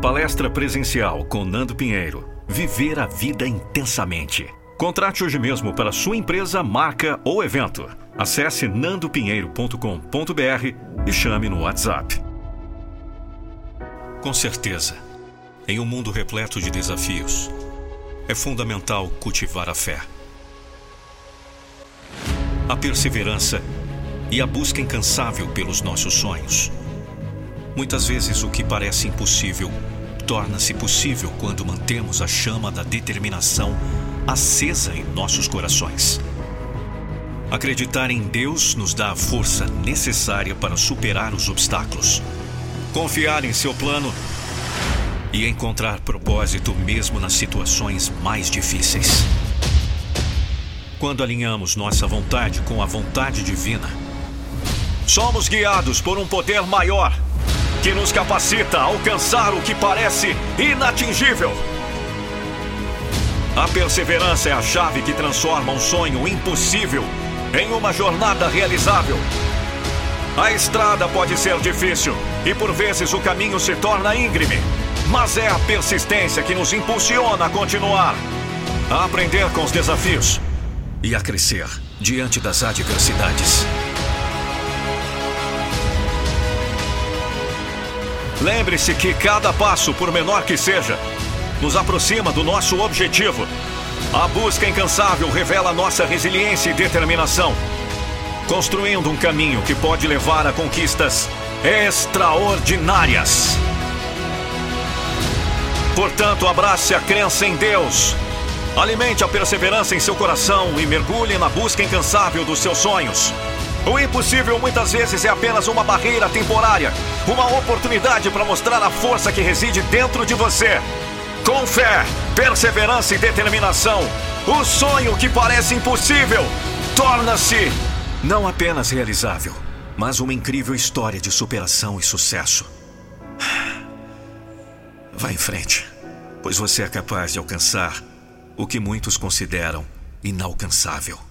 Palestra presencial com Nando Pinheiro. Viver a vida intensamente. Contrate hoje mesmo para sua empresa, marca ou evento. Acesse nandopinheiro.com.br e chame no WhatsApp. Com certeza, em um mundo repleto de desafios, é fundamental cultivar a fé. A perseverança e a busca incansável pelos nossos sonhos. Muitas vezes o que parece impossível torna-se possível quando mantemos a chama da determinação acesa em nossos corações. Acreditar em Deus nos dá a força necessária para superar os obstáculos, confiar em seu plano e encontrar propósito mesmo nas situações mais difíceis. Quando alinhamos nossa vontade com a vontade divina, somos guiados por um poder maior que nos capacita a alcançar o que parece inatingível. A perseverança é a chave que transforma um sonho impossível em uma jornada realizável. A estrada pode ser difícil e por vezes o caminho se torna íngreme, mas é a persistência que nos impulsiona a continuar, a aprender com os desafios e a crescer diante das adversidades. Lembre-se que cada passo, por menor que seja, nos aproxima do nosso objetivo. A busca incansável revela nossa resiliência e determinação, construindo um caminho que pode levar a conquistas extraordinárias. Portanto, abrace a crença em Deus. Alimente a perseverança em seu coração e mergulhe na busca incansável dos seus sonhos. O impossível muitas vezes é apenas uma barreira temporária, uma oportunidade para mostrar a força que reside dentro de você. Com fé, perseverança e determinação, o sonho que parece impossível torna-se não apenas realizável, mas uma incrível história de superação e sucesso. Vá em frente, pois você é capaz de alcançar o que muitos consideram inalcançável.